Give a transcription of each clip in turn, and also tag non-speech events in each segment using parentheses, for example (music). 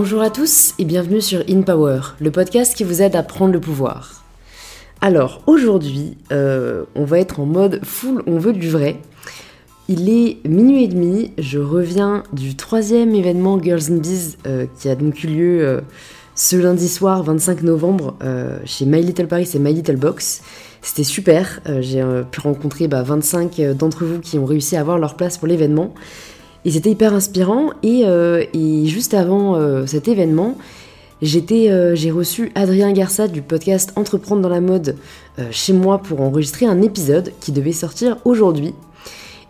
Bonjour à tous et bienvenue sur In Power, le podcast qui vous aide à prendre le pouvoir. Alors aujourd'hui, euh, on va être en mode full, on veut du vrai. Il est minuit et demi, je reviens du troisième événement Girls in Bees euh, qui a donc eu lieu euh, ce lundi soir 25 novembre chez My Little Paris et My Little Box. C'était super, j'ai pu rencontrer 25 bah, d'entre vous qui ont réussi à avoir leur place pour l'événement. Et c'était hyper inspirant. Et, juste avant cet événement, euh, j'ai reçu Adrien Garça du podcast Entreprendre dans la mode euh, chez moi pour enregistrer un épisode qui devait sortir aujourd'hui.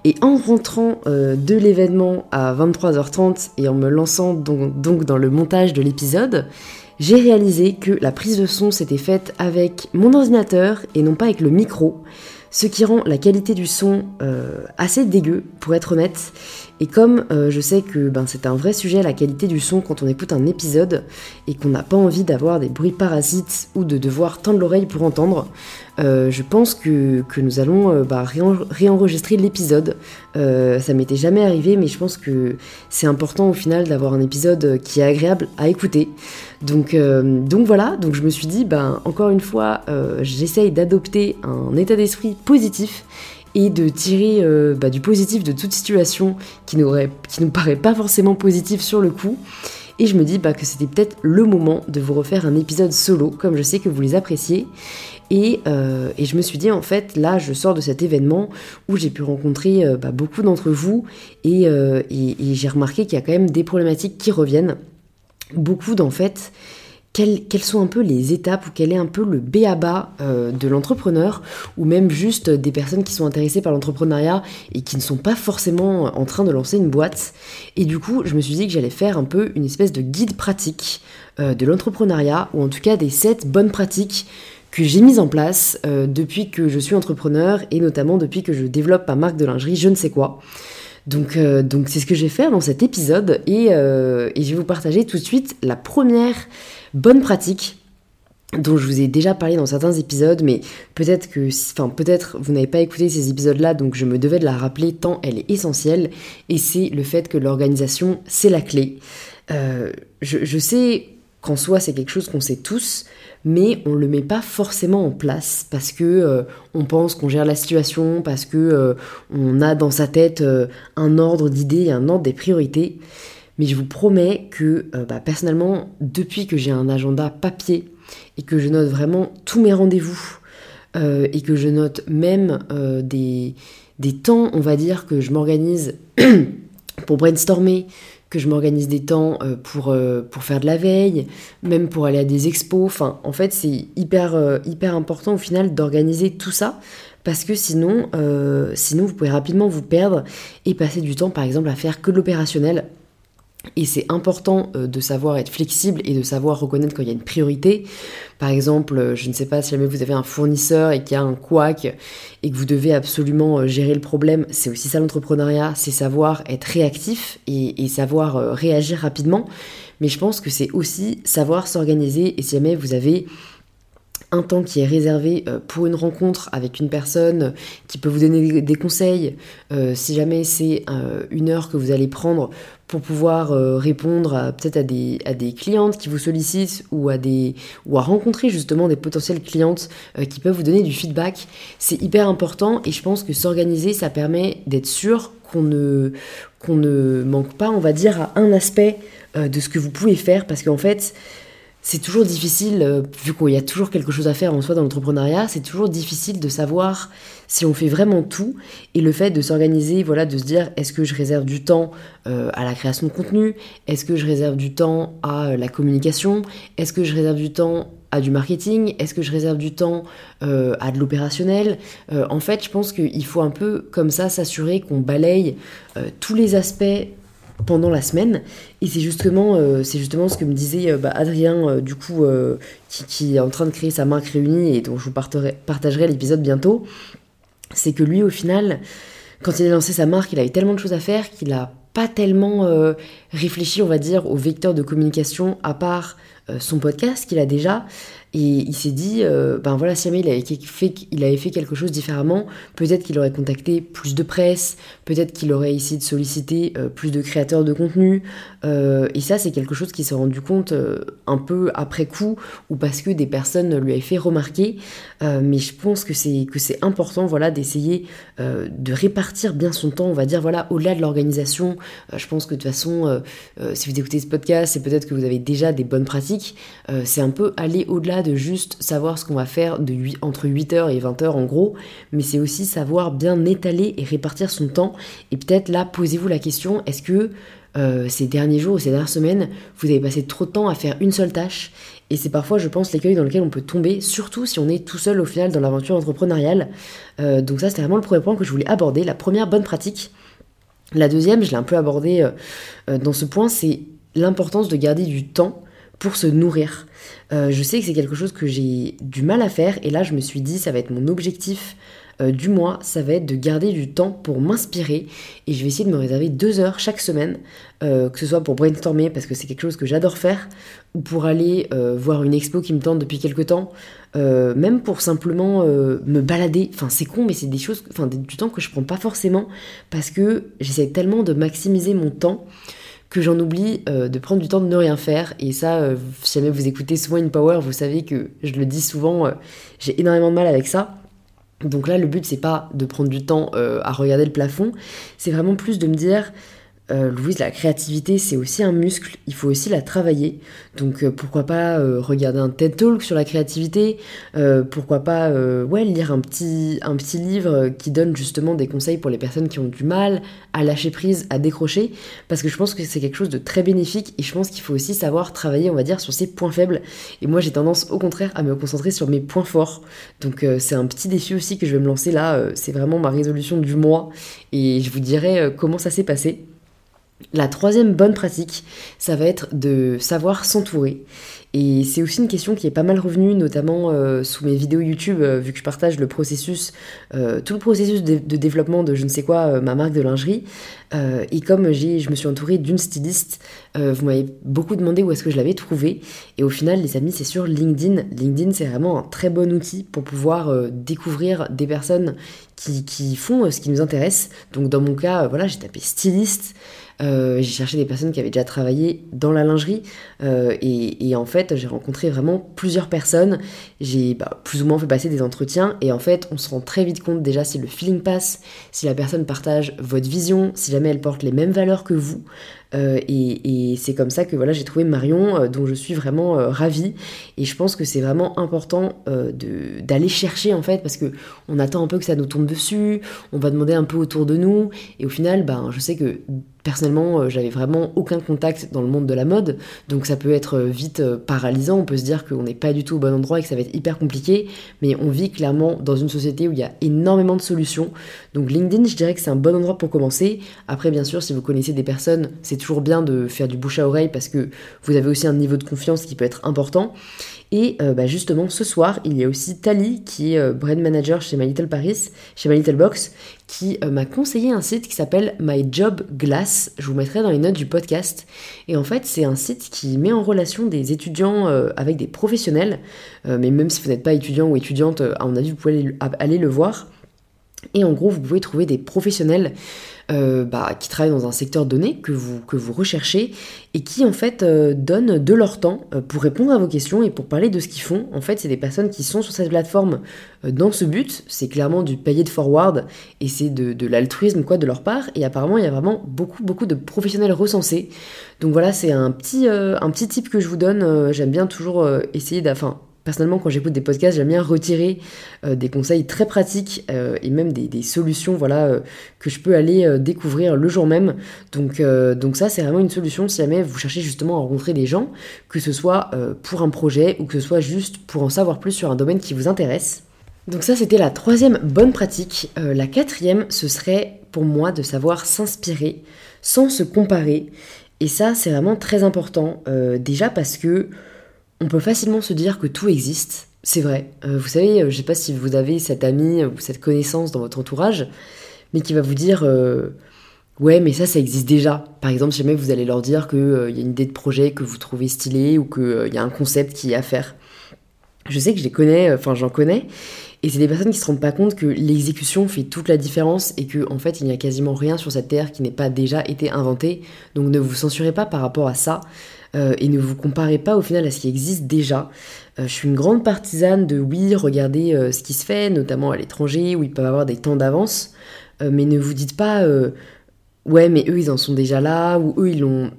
Et en rentrant euh, de l'événement à 23h30 et en me lançant donc dans le montage de l'épisode, j'ai réalisé que la prise de son s'était faite avec mon ordinateur et non pas avec le micro, ce qui rend la qualité du son assez dégueu pour être honnête. Et comme euh, je sais que ben, c'est un vrai sujet la qualité du son quand on écoute un épisode et qu'on n'a pas envie d'avoir des bruits parasites ou de devoir tendre l'oreille pour entendre, euh, je pense que, nous allons euh, bah, réenregistrer l'épisode. ça m'était jamais arrivé, mais je pense que c'est important au final d'avoir un épisode qui est agréable à écouter. Donc, donc voilà, donc je me suis dit, ben, encore une fois, j'essaye d'adopter un état d'esprit positif et de tirer euh, bah, du positif de toute situation qui, nous paraît pas forcément positive sur le coup. Et je me dis bah, que c'était peut-être le moment de vous refaire un épisode solo, comme je sais que vous les appréciez. Et, euh, je me suis dit, en fait, là, je sors de cet événement où j'ai pu rencontrer euh, bah, beaucoup d'entre vous et j'ai remarqué qu'il y a quand même des problématiques qui reviennent. Beaucoup d'en fait quelles, sont un peu les étapes ou quel est un peu le B à bas euh, de l'entrepreneur ou même juste des personnes qui sont intéressées par l'entrepreneuriat et qui ne sont pas forcément en train de lancer une boîte. Et du coup, je me suis dit que j'allais faire un peu une espèce de guide pratique euh, de l'entrepreneuriat ou en tout cas des 7 bonnes pratiques que j'ai mises en place euh, depuis que je suis entrepreneur et notamment depuis que je développe ma marque de lingerie, je ne sais quoi. Donc, donc c'est ce que je vais faire dans cet épisode et, et je vais vous partager tout de suite la première bonne pratique dont je vous ai déjà parlé dans certains épisodes, mais peut-être que, enfin peut-être vous n'avez pas écouté ces épisodes-là, donc je me devais de la rappeler tant elle est essentielle, et c'est le fait que l'organisation, c'est la clé. Euh, je, sais qu'en soi c'est quelque chose qu'on sait tous, mais on le met pas forcément en place parce que euh, on pense qu'on gère la situation, parce que euh, on a dans sa tête un ordre d'idées, un ordre des priorités. Mais je vous promets que euh, bah, personnellement, depuis que j'ai un agenda papier et que je note vraiment tous mes rendez-vous euh, et que je note même euh, des temps, on va dire, que je m'organise (clears throat) pour brainstormer, que je m'organise des temps pour, pour faire de la veille, même pour aller à des expos. Enfin, en fait, c'est hyper, hyper important au final d'organiser tout ça parce que sinon, sinon, vous pouvez rapidement vous perdre et passer du temps, par exemple, à faire que de l'opérationnel et c'est important euh, de savoir être flexible et de savoir reconnaître quand il y a une priorité. Par exemple, euh, je ne sais pas si jamais vous avez un fournisseur et qu'il y a un couac et que vous devez absolument euh, gérer le problème, c'est aussi ça l'entrepreneuriat, c'est savoir être réactif et, savoir réagir rapidement. Mais je pense que c'est aussi savoir s'organiser et si jamais vous avez un temps qui est réservé pour une rencontre avec une personne qui peut vous donner des conseils, si jamais c'est une heure que vous allez prendre pour pouvoir euh, répondre peut-être à des, à des clientes qui vous sollicitent ou à, des, ou à rencontrer justement des potentielles clientes euh, qui peuvent vous donner du feedback. C'est hyper important et je pense que s'organiser, ça permet d'être sûr qu'on ne, qu'on ne manque pas, on va dire, à un aspect euh, de ce que vous pouvez faire parce qu'en fait, c'est toujours difficile, euh, vu qu'il y a toujours quelque chose à faire en soi dans l'entrepreneuriat, c'est toujours difficile de savoir si on fait vraiment tout. Et le fait de s'organiser, voilà, de se dire est-ce que je réserve du temps euh, à la création de contenu? Est-ce que je réserve du temps à euh, la communication? Est-ce que je réserve du temps à du marketing? Est-ce que je réserve du temps à de l'opérationnel? En fait, je pense qu'il faut un peu comme ça s'assurer qu'on balaye tous les aspects pendant la semaine. Et c'est justement, euh, justement ce que me disait euh, bah, Adrien, euh, du coup, qui, est en train de créer sa marque réunie et dont je vous partagerai l'épisode bientôt. C'est que lui, au final, quand il a lancé sa marque, il avait tellement de choses à faire qu'il a pas tellement réfléchi, on va dire, au vecteur de communication à part son podcast qu'il a déjà et il s'est dit, euh, ben voilà, si jamais il avait, fait, il avait fait quelque chose différemment, peut-être qu'il aurait contacté plus de presse, peut-être qu'il aurait essayé de solliciter euh, plus de créateurs de contenu. Euh, et ça, c'est quelque chose qu'il s'est rendu compte un peu après coup, ou parce que des personnes lui avaient fait remarquer. mais je pense que c'est que c'est important, voilà, d'essayer de répartir bien son temps. On va dire, voilà, au-delà de l'organisation. je pense que de toute façon, si vous écoutez ce podcast, c'est peut-être que vous avez déjà des bonnes pratiques. c'est un peu aller au-delà de juste savoir ce qu'on va faire de entre 8h et 20h en gros, mais c'est aussi savoir bien étaler et répartir son temps. Et peut-être là, posez-vous la question, est-ce que euh, ces derniers jours ou ces dernières semaines, vous avez passé trop de temps à faire une seule tâche? Et c'est parfois, je pense, l'écueil dans lequel on peut tomber, surtout si on est tout seul au final dans l'aventure entrepreneuriale. Euh, donc ça, c'était vraiment le premier point que je voulais aborder, la première bonne pratique. La deuxième, je l'ai un peu abordé euh, dans ce point, c'est l'importance de garder du temps pour se nourrir. Euh, je sais que c'est quelque chose que j'ai du mal à faire et là je me suis dit ça va être mon objectif euh, du mois, ça va être de garder du temps pour m'inspirer et je vais essayer de me réserver deux heures chaque semaine, euh, que ce soit pour brainstormer parce que c'est quelque chose que j'adore faire ou pour aller voir une expo qui me tente depuis quelque temps, même pour simplement me balader. Enfin c'est con mais c'est des choses, enfin du temps que je prends pas forcément parce que j'essaie tellement de maximiser mon temps que j'en oublie euh, de prendre du temps de ne rien faire. Et ça, euh, si jamais vous écoutez souvent In Power, vous savez que je le dis souvent, euh, j'ai énormément de mal avec ça. Donc là, le but, c'est pas de prendre du temps à regarder le plafond, c'est vraiment plus de me dire, euh, Louise, la créativité, c'est aussi un muscle, il faut aussi la travailler. Donc euh, pourquoi pas euh, regarder un TED Talk sur la créativité, pourquoi pas ouais, lire un petit, un petit livre qui donne justement des conseils pour les personnes qui ont du mal à lâcher prise, à décrocher, parce que je pense que c'est quelque chose de très bénéfique et je pense qu'il faut aussi savoir travailler, on va dire, sur ses points faibles. Et moi j'ai tendance au contraire à me concentrer sur mes points forts. Donc c'est un petit défi aussi que je vais me lancer là, c'est vraiment ma résolution du mois et je vous dirai comment ça s'est passé. La troisième bonne pratique, ça va être de savoir s'entourer. Et c'est aussi une question qui est pas mal revenue, notamment euh, sous mes vidéos YouTube, euh, vu que je partage le processus, euh, tout le processus de, développement de je ne sais quoi, ma marque de lingerie. et comme je me suis entourée d'une styliste, vous m'avez beaucoup demandé où est-ce que je l'avais trouvé. Et au final, les amis, c'est sur LinkedIn. LinkedIn, c'est vraiment un très bon outil pour pouvoir découvrir des personnes qui, qui font ce qui nous intéresse. Donc dans mon cas, voilà, j'ai tapé styliste. Euh, j'ai cherché des personnes qui avaient déjà travaillé dans la lingerie euh, et, en fait j'ai rencontré vraiment plusieurs personnes. J'ai bah, plus ou moins fait passer des entretiens et en fait on se rend très vite compte déjà si le feeling passe, si la personne partage votre vision, si jamais elle porte les mêmes valeurs que vous. Euh, et, c'est comme ça que voilà, j'ai trouvé Marion, dont je suis vraiment ravie. Et je pense que c'est vraiment important d'aller chercher en fait, parce que on attend un peu que ça nous tombe dessus, on va demander un peu autour de nous, et au final, ben, je sais que Personnellement, euh, j'avais vraiment aucun contact dans le monde de la mode, donc ça peut être euh, vite euh, paralysant, on peut se dire qu'on n'est pas du tout au bon endroit et que ça va être hyper compliqué, mais on vit clairement dans une société où il y a énormément de solutions. Donc LinkedIn, je dirais que c'est un bon endroit pour commencer. Après, bien sûr, si vous connaissez des personnes, c'est toujours bien de faire du bouche à oreille parce que vous avez aussi un niveau de confiance qui peut être important. Et bah, justement, ce soir, il y a aussi Tali, qui est brand manager chez My Little Paris, chez My Little Box, qui euh, m'a conseillé un site qui s'appelle My Job Glass. Je vous mettrai dans les notes du podcast. Et en fait, c'est un site qui met en relation des étudiants euh, avec des professionnels. Euh, mais même si vous n'êtes pas étudiant ou étudiante, à mon avis, vous pouvez aller le voir. Et en gros, vous pouvez trouver des professionnels euh, bah, qui travaillent dans un secteur donné que vous, que vous recherchez et qui en fait euh, donnent de leur temps euh, pour répondre à vos questions et pour parler de ce qu'ils font. En fait, c'est des personnes qui sont sur cette plateforme dans ce but. C'est clairement du payer de forward et c'est de, de l'altruisme quoi de leur part. Et apparemment, il y a vraiment beaucoup beaucoup de professionnels recensés. Donc voilà, c'est un petit un petit tip que je vous donne. J'aime bien toujours essayer d'afin Personnellement, quand j'écoute des podcasts, j'aime bien retirer euh, des conseils très pratiques euh, et même des, solutions voilà, euh, que je peux aller découvrir le jour même. Donc, donc ça, c'est vraiment une solution si jamais vous cherchez justement à rencontrer des gens, que ce soit pour un projet ou que ce soit juste pour en savoir plus sur un domaine qui vous intéresse. Donc ça, c'était la troisième bonne pratique. la quatrième, ce serait pour moi de savoir s'inspirer sans se comparer. Et ça, c'est vraiment très important. déjà parce que on peut facilement se dire que tout existe. C'est vrai. Euh, vous savez, euh, je sais pas si vous avez cet ami ou cette connaissance dans votre entourage, mais qui va vous dire euh, Ouais, mais ça, ça existe déjà. Par exemple, jamais vous allez leur dire qu'il y a une idée de projet que vous trouvez stylée ou qu'il y a un concept qui est à faire. Je sais que je les connais, enfin j'en connais, et c'est des personnes qui se rendent pas compte que l'exécution fait toute la différence et que en fait il n'y a quasiment rien sur cette terre qui n'ait pas déjà été inventé. Donc ne vous censurez pas par rapport à ça euh, et ne vous comparez pas au final à ce qui existe déjà. Euh, je suis une grande partisane de oui, regardez euh, ce qui se fait, notamment à l'étranger où ils peuvent avoir des temps d'avance, mais ne vous dites pas ouais mais eux ils en sont déjà là ou eux ils l'ont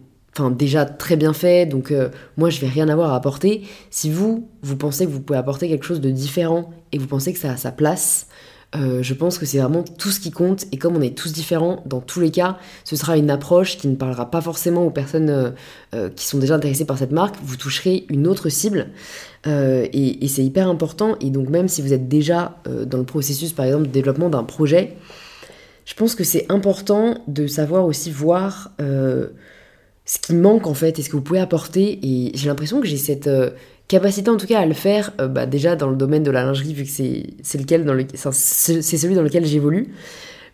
déjà très bien fait, donc moi je vais rien avoir à apporter. Si vous, vous pensez que vous pouvez apporter quelque chose de différent et vous pensez que ça a sa place, euh, je pense que c'est vraiment tout ce qui compte. Et comme on est tous différents, dans tous les cas, ce sera une approche qui ne parlera pas forcément aux personnes euh, qui sont déjà intéressées par cette marque. Vous toucherez une autre cible. et, et c'est hyper important. Et donc même si vous êtes déjà dans le processus, par exemple, de développement d'un projet, je pense que c'est important de savoir aussi voir ce qui manque en fait et ce que vous pouvez apporter. Et j'ai l'impression que j'ai cette euh, capacité en tout cas à le faire euh, bah, déjà dans le domaine de la lingerie vu que c'est celui dans lequel j'évolue.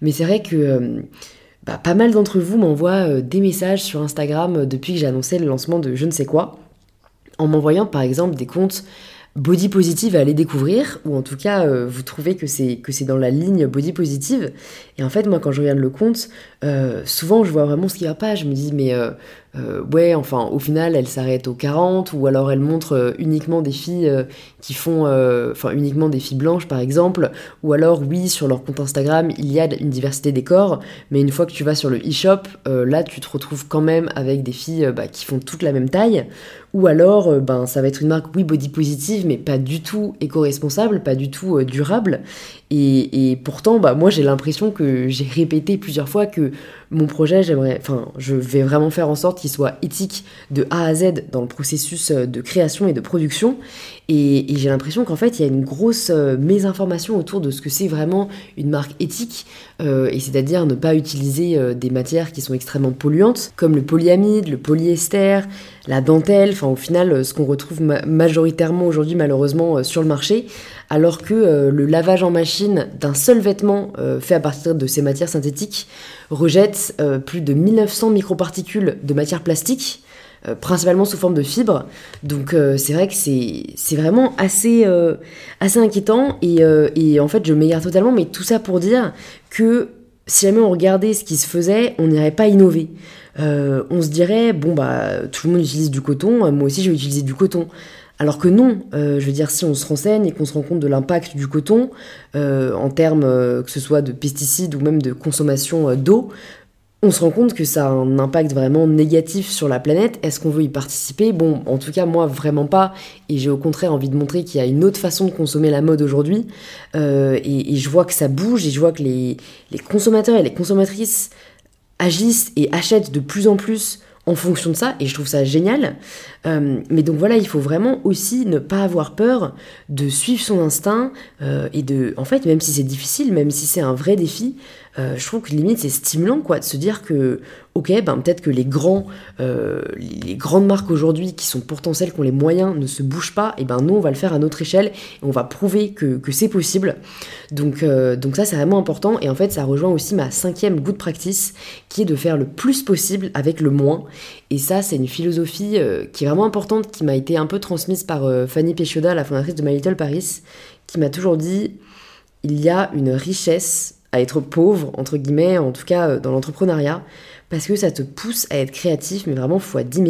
Mais c'est vrai que euh, bah, pas mal d'entre vous m'envoient des messages sur Instagram depuis que j'ai annoncé le lancement de je ne sais quoi, en m'envoyant par exemple des comptes body positive à aller découvrir, ou en tout cas vous trouvez que c'est que c'est dans la ligne body positive. Et en fait moi quand je regarde le compte, souvent je vois vraiment ce qui va pas. Je me dis mais euh, ouais, enfin, au final, elle s'arrête aux 40, ou alors elle montre euh, uniquement des filles euh, qui font, enfin, uniquement des filles blanches, par exemple, ou alors, oui, sur leur compte Instagram, il y a une diversité des corps, mais une fois que tu vas sur le e-shop, là, tu te retrouves quand même avec des filles bah, qui font toute la même taille, ou alors, ben, ça va être une marque, oui, body positive, mais pas du tout éco-responsable, pas du tout durable, et, pourtant, bah, moi, j'ai l'impression que j'ai répété plusieurs fois que mon projet, j'aimerais, enfin, je vais vraiment faire en sorte qu'il soit éthique de A à Z dans le processus euh, de création et de production. Et, j'ai l'impression qu'en fait, il y a une grosse euh, mésinformation autour de ce que c'est vraiment une marque éthique, euh, et c'est-à-dire ne pas utiliser des matières qui sont extrêmement polluantes, comme le polyamide, le polyester, la dentelle, enfin au final, ce qu'on retrouve majoritairement aujourd'hui malheureusement sur le marché, alors que le lavage en machine d'un seul vêtement fait à partir de ces matières synthétiques rejette plus de 1900 microparticules de matière plastique euh, principalement sous forme de fibres. Donc euh, c'est vrai que c'est vraiment assez, euh, assez inquiétant et, en fait je m'égare totalement, mais tout ça pour dire que si jamais on regardait ce qui se faisait, on n'irait pas innover. on se dirait, bon bah tout le monde utilise du coton, moi aussi je vais utiliser du coton. Alors que non, je veux dire, si on se renseigne et qu'on se rend compte de l'impact du coton, en termes que ce soit de pesticides ou même de consommation d'eau, on se rend compte que ça a un impact vraiment négatif sur la planète. Est-ce qu'on veut y participer? Bon, en tout cas, moi, vraiment pas. Et j'ai au contraire envie de montrer qu'il y a une autre façon de consommer la mode aujourd'hui. Euh, et, je vois que ça bouge et je vois que les, consommateurs et les consommatrices agissent et achètent de plus en plus en fonction de ça, et je trouve ça génial. Euh, mais donc voilà, il faut vraiment aussi ne pas avoir peur de suivre son instinct euh, et de, en fait, même si c'est difficile, même si c'est un vrai défi, euh, je trouve que limite c'est stimulant quoi de se dire que ok ben peut-être que euh, les grandes marques aujourd'hui qui sont pourtant celles qui ont les moyens ne se bougent pas et ben nous on va le faire à notre échelle et on va prouver que, c'est possible. Donc euh, donc ça c'est vraiment important et en fait ça rejoint aussi ma cinquième good practice qui est de faire le plus possible avec le moins. Et ça c'est une philosophie qui est vraiment importante qui m'a été un peu transmise par Fanny Péchoda la fondatrice de My Little Paris qui m'a toujours dit il y a une richesse à être pauvre, entre guillemets, en tout cas euh, dans l'entrepreneuriat, parce que ça te pousse à être créatif, mais vraiment fois 10 000.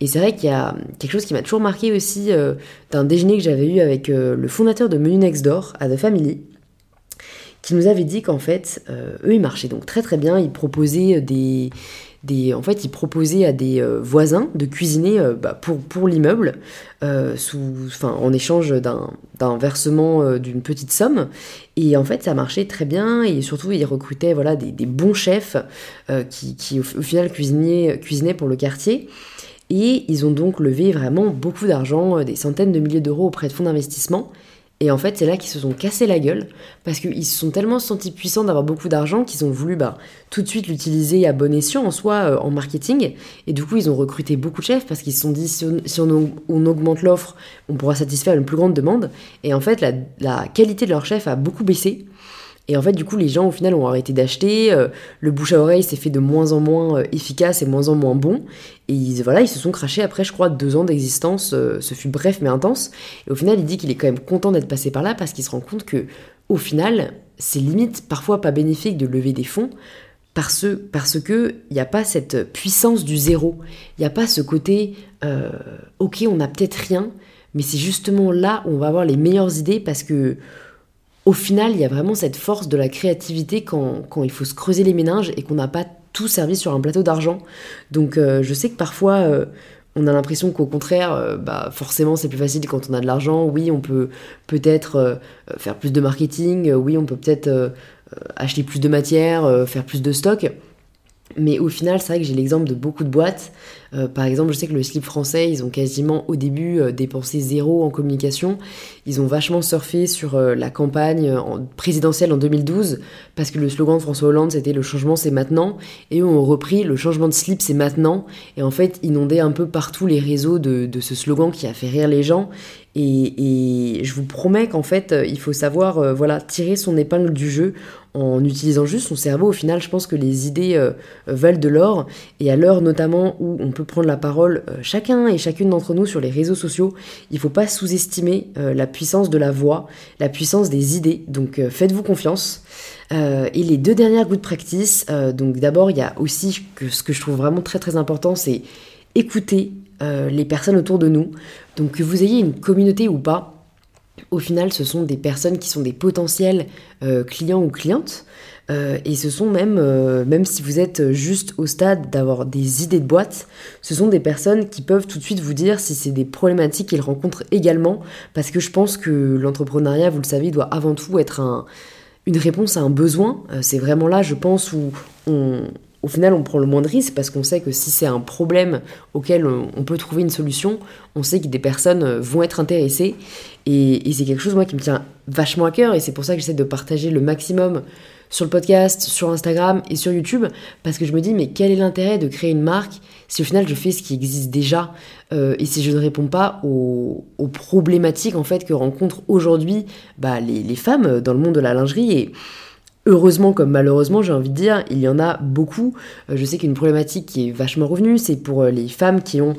Et c'est vrai qu'il y a quelque chose qui m'a toujours marqué aussi euh, d'un déjeuner que j'avais eu avec euh, le fondateur de Menu Next Door, à The Family, qui nous avait dit qu'en fait, eux, ils marchaient donc très très bien, ils proposaient des en fait, ils proposaient à des euh, voisins de cuisiner euh, bah, pour, pour l'immeuble euh, en échange d'un versement d'une petite somme. Et en fait, ça marchait très bien et surtout, ils recrutaient voilà, des, bons chefs qui, au, final, cuisinaient, cuisinaient pour le quartier. Et ils ont donc levé vraiment beaucoup d'argent, des centaines de milliers d'euros auprès de fonds d'investissement. Et en fait, c'est là qu'ils se sont cassés la gueule, parce qu'ils se sont tellement sentis puissants d'avoir beaucoup d'argent qu'ils ont voulu bah, tout de suite l'utiliser à bon escient en soi euh, en marketing. Et du coup, ils ont recruté beaucoup de chefs parce qu'ils se sont dit si on, augmente l'offre, on pourra satisfaire une plus grande demande. Et en fait, la, qualité de leur chef a beaucoup baissé. Et en fait, du coup, les gens au final ont arrêté d'acheter. euh, le bouche à oreille s'est fait de moins en moins euh, efficace et moins en moins bon. Et ils, voilà, ils se sont crachés après, je crois, deux ans d'existence. euh, ce fut bref mais intense. Et au final, il dit qu'il est quand même content d'être passé par là parce qu'il se rend compte que, au final, c'est limite parfois pas bénéfique de lever des fonds parce, parce que n'y a pas cette puissance du zéro. Il n'y a pas ce côté, ok, on n'a peut-être rien, mais c'est justement là où on va avoir les meilleures idées parce que au final, il y a vraiment cette force de la créativité quand, il faut se creuser les méninges et qu'on n'a pas tout servi sur un plateau d'argent. Donc euh, je sais que parfois euh, on a l'impression qu'au contraire, euh, bah, forcément c'est plus facile quand on a de l'argent. Oui, on peut peut-être faire plus de marketing, oui, on peut peut-être acheter plus de matière, faire plus de stock. Mais au final, c'est vrai que j'ai l'exemple de beaucoup de boîtes. Euh, par exemple, je sais que le slip français, ils ont quasiment au début euh, dépensé zéro en communication. Ils ont vachement surfé sur euh, la campagne en- présidentielle en 2012 parce que le slogan de François Hollande c'était le changement c'est maintenant. Et eux ont repris le changement de slip c'est maintenant. Et en fait, inondé un peu partout les réseaux de, ce slogan qui a fait rire les gens. Et, je vous promets qu'en fait, il faut savoir voilà, tirer son épingle du jeu en utilisant juste son cerveau. Au final, je pense que les idées euh, valent de l'or. Et à l'heure notamment où on peut prendre la parole, euh, chacun et chacune d'entre nous sur les réseaux sociaux, il ne faut pas sous-estimer euh, la puissance de la voix, la puissance des idées. Donc faites-vous confiance. Et les deux dernières good practice, donc d'abord, il y a aussi ce que je trouve vraiment très très important, c'est écouter les personnes autour de nous. Donc que vous ayez une communauté ou pas, au final, ce sont des personnes qui sont des potentiels euh, clients ou clientes. Euh, et ce sont même, euh, même si vous êtes juste au stade d'avoir des idées de boîte, ce sont des personnes qui peuvent tout de suite vous dire si c'est des problématiques qu'ils rencontrent également. Parce que je pense que l'entrepreneuriat, vous le savez, doit avant tout être un, une réponse à un besoin. C'est vraiment là, je pense, où on, au final, on prend le moins de risques parce qu'on sait que si c'est un problème auquel on, peut trouver une solution, on sait que des personnes euh, vont être intéressées. Et, c'est quelque chose, moi, qui me tient vachement à cœur. Et c'est pour ça que j'essaie de partager le maximum sur le podcast, sur Instagram et sur YouTube. Parce que je me dis, mais quel est l'intérêt de créer une marque si au final je fais ce qui existe déjà euh, et si je ne réponds pas aux, aux problématiques en fait que rencontrent aujourd'hui bah, les, les femmes dans le monde de la lingerie? Et heureusement comme malheureusement j'ai envie de dire il y en a beaucoup Euh, je sais qu'une problématique qui est vachement revenue c'est pour euh, les femmes qui ont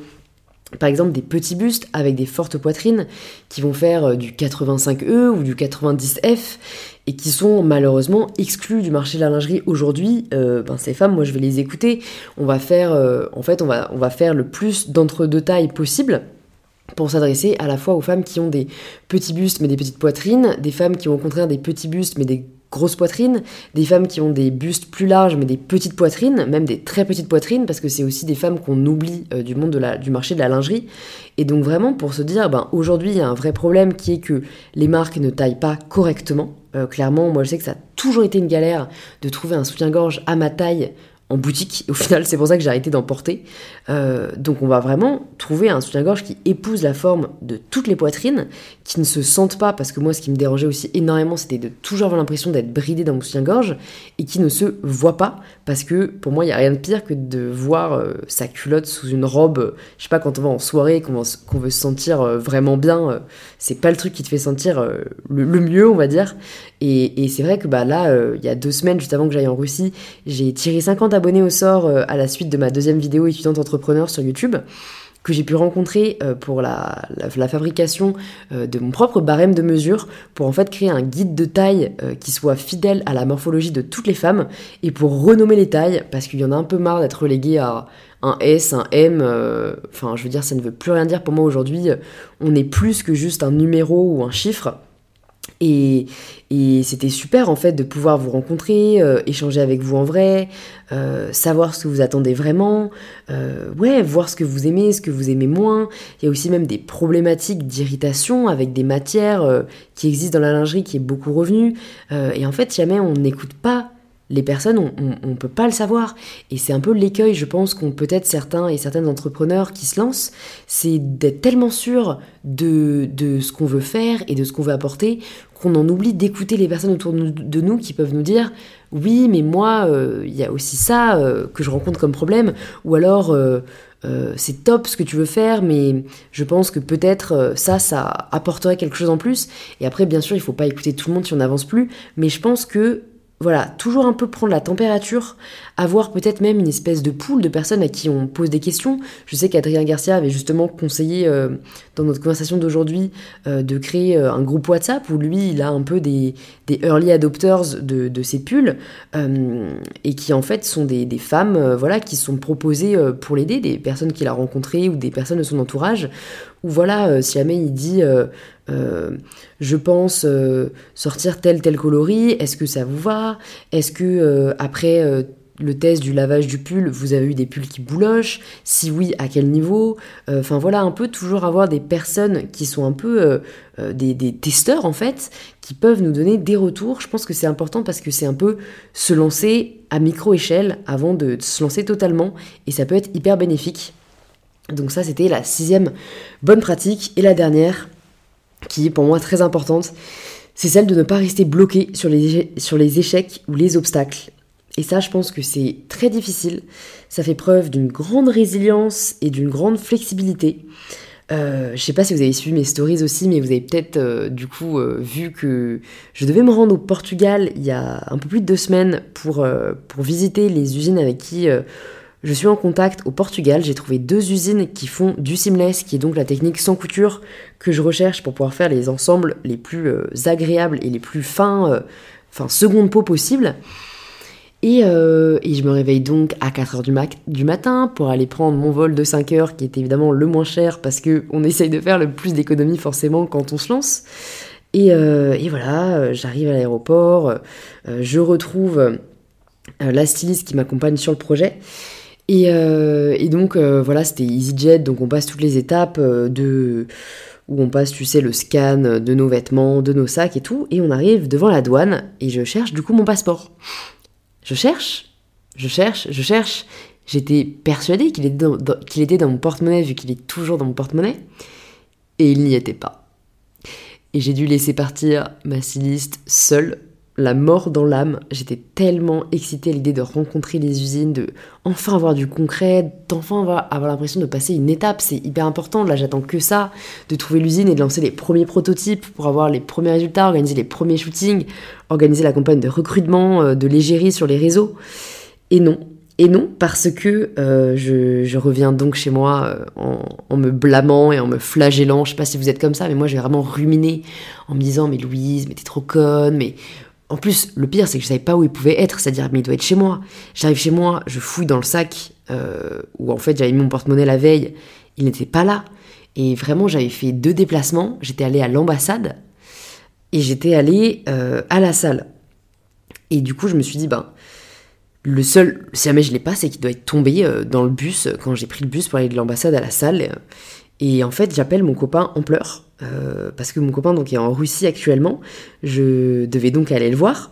par exemple des petits bustes avec des fortes poitrines qui vont faire euh, du 85E ou du 90F et qui sont malheureusement exclus du marché de la lingerie aujourd'hui. Ben, ces femmes, moi je vais les écouter. On va faire, en fait, on va, on va faire le plus d'entre deux tailles possible pour s'adresser à la fois aux femmes qui ont des petits bustes mais des petites poitrines, des femmes qui ont au contraire des petits bustes mais des grosses poitrines, des femmes qui ont des bustes plus larges mais des petites poitrines, même des très petites poitrines, parce que c'est aussi des femmes qu'on oublie euh, du monde du marché de la lingerie. Et donc vraiment pour se dire, ben, aujourd'hui il y a un vrai problème qui est que les marques ne taillent pas correctement. Euh, clairement, moi je sais que ça a toujours été une galère de trouver un soutien-gorge à ma taille en boutique. Au final, c'est pour ça que j'ai arrêté d'en porter. Euh, donc, on va vraiment trouver un soutien-gorge qui épouse la forme de toutes les poitrines, qui ne se sentent pas, parce que moi, ce qui me dérangeait aussi énormément, c'était de toujours avoir l'impression d'être bridé dans mon soutien-gorge, et qui ne se voit pas, parce que pour moi, il n'y a rien de pire que de voir euh, sa culotte sous une robe. je sais pas, quand on va en soirée, qu'on veut se sentir euh, vraiment bien, c'est pas le truc qui te fait sentir le, mieux, on va dire. Et, c'est vrai que bah, là, il y a deux semaines, juste avant que j'aille en Russie, j'ai tiré 50 abonnés au sort euh, à la suite de ma deuxième vidéo étudiante entrepreneur sur YouTube que j'ai pu rencontrer euh, pour la, fabrication euh, de mon propre barème de mesure pour en fait créer un guide de taille qui soit fidèle à la morphologie de toutes les femmes et pour renommer les tailles parce qu'il y en a un peu marre d'être relégué à un S, un M, enfin je veux dire ça ne veut plus rien dire pour moi aujourd'hui, on est plus que juste un numéro ou un chiffre. Et, c'était super en fait de pouvoir vous rencontrer, euh, échanger avec vous en vrai, euh, savoir ce que vous attendez vraiment, euh, ouais, voir ce que vous aimez, ce que vous aimez moins. Il y a aussi même des problématiques d'irritation avec des matières qui existent dans la lingerie qui est beaucoup revenue. Et en fait, jamais on n'écoute pas les personnes, on, on peut pas le savoir. Et c'est un peu l'écueil, je pense, qu'ont peut-être certains et certaines entrepreneurs qui se lancent, c'est d'être tellement sûr de, de ce qu'on veut faire et de ce qu'on veut apporter qu'on en oublie d'écouter les personnes autour de nous, de nous qui peuvent nous dire oui mais moi euh, il y a aussi ça euh, que je rencontre comme problème ou alors euh, c'est top ce que tu veux faire, mais je pense que peut-être ça, ça apporterait quelque chose en plus. Et après, bien sûr, il faut pas écouter tout le monde si on n'avance plus, mais je pense que voilà, toujours un peu prendre la température, avoir peut-être même une espèce de pool de personnes à qui on pose des questions. Je sais qu'Adrien Garcia avait justement conseillé euh, dans notre conversation d'aujourd'hui euh, de créer euh, un groupe WhatsApp où lui, il a un peu des, early adopters de, de ces pulls et qui en fait sont des, des femmes voilà, qui sont proposées pour l'aider, des personnes qu'il a rencontrées ou des personnes de son entourage ou voilà, si jamais il dit euh, je pense euh, sortir tel tel coloris, est-ce que ça vous va? Est-ce que euh, après le test du lavage du pull, vous avez eu des pulls qui boulochent? Si oui, à quel niveau? Enfin voilà, un peu toujours avoir des personnes qui sont un peu des, testeurs en fait, qui peuvent nous donner des retours. Je pense que c'est important parce que c'est un peu se lancer à micro-échelle avant de se lancer totalement et ça peut être hyper bénéfique. Donc ça c'était la sixième bonne pratique. Et la dernière, qui est pour moi très importante, c'est celle de ne pas rester bloqué sur les, sur les échecs ou les obstacles. Et ça, je pense que c'est très difficile. Ça fait preuve d'une grande résilience et d'une grande flexibilité. Euh, je sais pas si vous avez suivi mes stories aussi, mais vous avez peut-être euh, du coup euh, vu que je devais me rendre au Portugal il y a un peu plus de deux semaines pour, pour visiter les usines avec qui je suis en contact au Portugal, j'ai trouvé deux usines qui font du seamless, qui est donc la technique sans couture que je recherche pour pouvoir faire les ensembles les plus euh, agréables et les plus fins, euh, enfin seconde peau possible. Euh, et, je me réveille donc à 4h du, matin pour aller prendre mon vol de 5h qui est évidemment le moins cher parce qu'on essaye de faire le plus d'économies forcément quand on se lance. Et voilà, j'arrive à l'aéroport, je retrouve la styliste qui m'accompagne sur le projet. Euh, et, donc euh, voilà, c'était EasyJet, donc on passe toutes les étapes euh, de où on passe, tu sais, le scan de nos vêtements, de nos sacs et tout, et on arrive devant la douane et je cherche du coup mon passeport. Je cherche, je cherche, je cherche. J'étais persuadée qu'il était dans, mon porte-monnaie vu qu'il est toujours dans mon porte-monnaie, et il n'y était pas. Et j'ai dû laisser partir ma styliste seule la mort dans l'âme. J'étais tellement excitée à l'idée de rencontrer les usines, de enfin avoir du concret, d'enfin avoir, l'impression de passer une étape. C'est hyper important. Là, j'attends que ça, de trouver l'usine et de lancer les premiers prototypes pour avoir les premiers résultats, organiser les premiers shootings, organiser la campagne de recrutement, euh, de l'égérie sur les réseaux. Et non. Et non, parce que euh, je, reviens donc chez moi euh, en, me blâmant et en me flagellant. Je sais pas si vous êtes comme ça, mais moi j'ai vraiment ruminé en me disant Mais Louise, mais t'es trop conne, mais en plus, le pire, c'est que je savais pas où il pouvait être, c'est-à-dire, mais il doit être chez moi. J'arrive chez moi, je fouille dans le sac euh, où en fait j'avais mis mon porte-monnaie la veille, il n'était pas là. Et vraiment, j'avais fait deux déplacements. J'étais allée à l'ambassade et j'étais allée euh, à la salle. Et du coup, je me suis dit, ben, le seul, si jamais je l'ai pas, c'est qu'il doit être tombé euh, dans le bus quand j'ai pris le bus pour aller de l'ambassade à la salle. Et en fait, j'appelle mon copain en pleurs, euh, parce que mon copain donc est en Russie actuellement. Je devais donc aller le voir.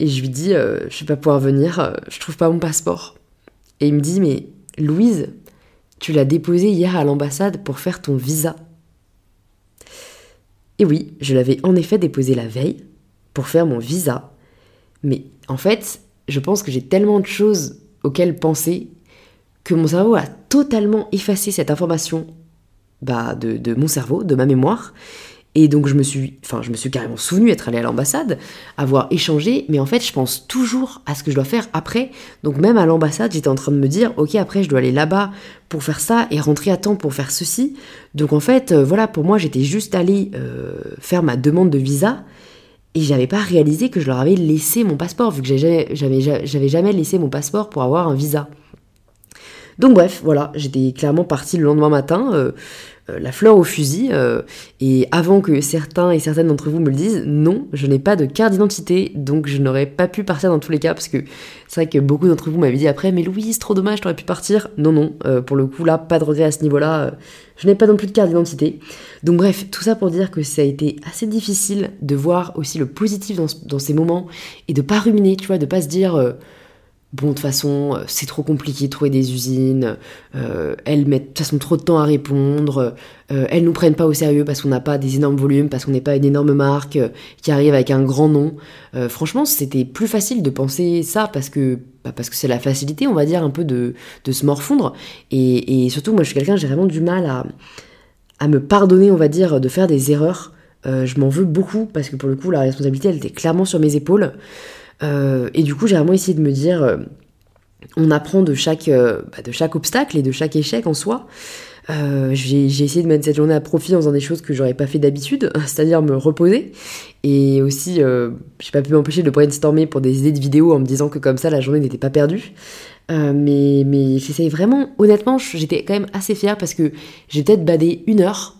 Et je lui dis, euh, je vais pas pouvoir venir, euh, je trouve pas mon passeport. Et il me dit, mais Louise, tu l'as déposé hier à l'ambassade pour faire ton visa. Et oui, je l'avais en effet déposé la veille pour faire mon visa. Mais en fait, je pense que j'ai tellement de choses auxquelles penser que mon cerveau a totalement effacé cette information bah, de, mon cerveau, de ma mémoire. Et donc je me suis, enfin je me suis carrément souvenu être allé à l'ambassade, avoir échangé, mais en fait je pense toujours à ce que je dois faire après. Donc même à l'ambassade, j'étais en train de me dire, ok après je dois aller là-bas pour faire ça et rentrer à temps pour faire ceci. Donc en fait euh, voilà pour moi j'étais juste allé euh, faire ma demande de visa et j'avais pas réalisé que je leur avais laissé mon passeport vu que j'avais jamais laissé mon passeport pour avoir un visa. Donc bref, voilà, j'étais clairement partie le lendemain matin, euh, euh, la fleur au fusil, euh, et avant que certains et certaines d'entre vous me le disent, non, je n'ai pas de carte d'identité, donc je n'aurais pas pu partir dans tous les cas, parce que c'est vrai que beaucoup d'entre vous m'avaient dit après, mais Louise, trop dommage, t'aurais pu partir. Non, non, pour le coup là, pas de regret à ce niveau-là, je n'ai pas non plus de carte d'identité. Donc bref, tout ça pour dire que ça a été assez difficile de voir aussi le positif dans, ces moments, et de pas ruminer, tu vois, de pas se dire bon, de toute façon, c'est trop compliqué de trouver des usines, elles mettent de toute façon trop de temps à répondre, elles nous prennent pas au sérieux parce qu'on n'a pas des énormes volumes, parce qu'on n'est pas une énorme marque qui arrive avec un grand nom. franchement, c'était plus facile de penser ça parce que bah, parce que c'est la facilité, on va dire, un peu de, de se morfondre. Et, et surtout, moi, je suis quelqu'un, j'ai vraiment du mal à, à me pardonner, on va dire, de faire des erreurs. Euh, je m'en veux beaucoup parce que pour le coup, la responsabilité, elle était clairement sur mes épaules. Euh, et du coup, j'ai vraiment essayé de me dire, euh, on apprend de chaque, bah, de chaque obstacle et de chaque échec en soi. j'ai essayé de mettre cette journée à profit en faisant des choses que j'aurais pas fait d'habitude, (laughs) c'est-à-dire me reposer. Et aussi, j'ai pas pu m'empêcher de brainstormer pour des idées de vidéos en me disant que comme ça, la journée n'était pas perdue. mais mais j'essaye vraiment, honnêtement, j'étais quand même assez fière parce que j'ai peut-être badé une heure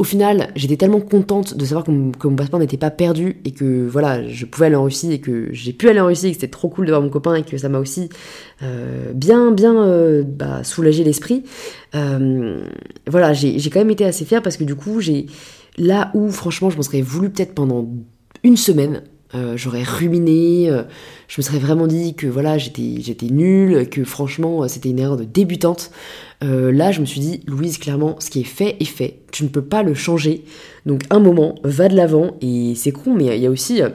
au final, j'étais tellement contente de savoir que mon, passeport n'était pas perdu et que voilà, je pouvais aller en Russie et que j'ai pu aller en Russie et que c'était trop cool de voir mon copain et que ça m'a aussi euh, bien, bien euh, bah, soulagé l'esprit. Euh, voilà, j'ai quand même été assez fière parce que du coup, j'ai là où franchement, je m'en serais voulu peut-être pendant une semaine, j'aurais ruminé, je me serais vraiment dit que voilà, j'étais j'étais nulle, que franchement, c'était une erreur de débutante. Euh, là, je me suis dit, Louise, clairement, ce qui est fait est fait. Tu ne peux pas le changer. Donc, un moment, va de l'avant. Et c'est con, mais il y a aussi euh,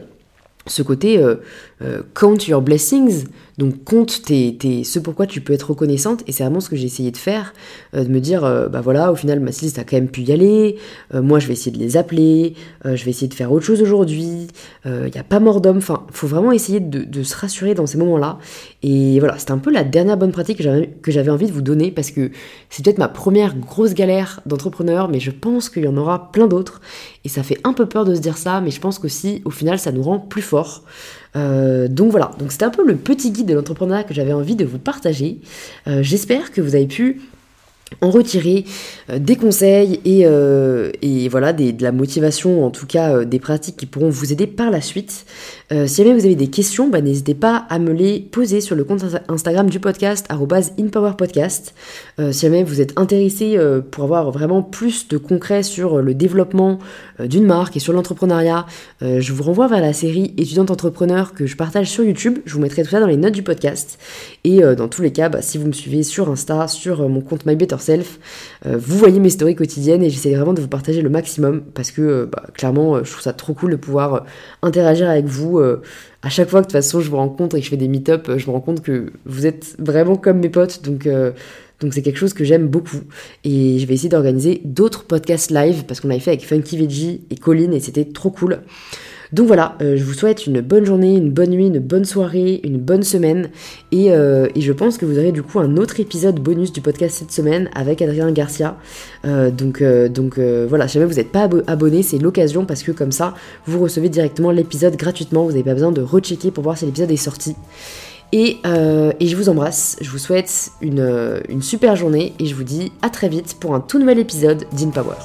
ce côté euh, count your blessings. Donc compte tes, tes, ce pourquoi tu peux être reconnaissante, et c'est vraiment ce que j'ai essayé de faire, euh, de me dire, euh, bah voilà, au final, ma styliste a quand même pu y aller, euh, moi je vais essayer de les appeler, je vais essayer de faire autre chose aujourd'hui, il n'y a pas mort d'homme, enfin, faut vraiment essayer de, se rassurer dans ces moments-là, et voilà, c'était un peu la dernière bonne pratique que j'avais envie de vous donner, parce que c'est peut-être ma première grosse galère d'entrepreneur, mais je pense qu'il y en aura plein d'autres, et ça fait un peu peur de se dire ça, mais je pense qu'aussi, au final, ça nous rend plus forts. Euh, donc voilà, donc c'était un peu le petit guide de l'entrepreneuriat que j'avais envie de vous partager. Euh, j'espère que vous avez pu en retirer euh, des conseils et, voilà de la motivation, en tout cas des pratiques qui pourront vous aider par la suite. Si jamais vous avez des questions, bah, n'hésitez pas à me les poser sur le compte Instagram du podcast @inpowerpodcast. si jamais vous êtes intéressé pour avoir vraiment plus de concret sur le développement euh, d'une marque et sur l'entrepreneuriat, euh, je vous renvoie vers la série étudiante entrepreneur que je partage sur YouTube. Je vous mettrai tout ça dans les notes du podcast. Et euh, dans tous les cas, bah, si vous me suivez sur Insta, sur mon compte My Better Self, vous voyez mes stories quotidiennes et j'essaie vraiment de vous partager le maximum parce que bah, clairement, je trouve ça trop cool de pouvoir interagir avec vous à chaque fois que de toute façon je vous rencontre et que je fais des meet-up, je me rends compte que vous êtes vraiment comme mes potes. Donc, donc c'est quelque chose que j'aime beaucoup. Et je vais essayer d'organiser d'autres podcasts live parce qu'on avait fait avec Funky Veggie et Colline et c'était trop cool. Donc voilà, euh, je vous souhaite une bonne journée, une bonne nuit, une bonne soirée, une bonne semaine. Et, euh, je pense que vous aurez du coup un autre épisode bonus du podcast cette semaine avec Adrien Garcia. Euh, donc voilà, si jamais vous n'êtes pas abonné, c'est l'occasion parce que comme ça, vous recevez directement l'épisode gratuitement. Vous n'avez pas besoin de rechecker pour voir si l'épisode est sorti. Et, je vous embrasse, je vous souhaite une, une super journée et je vous dis à très vite pour un tout nouvel épisode d'InPower.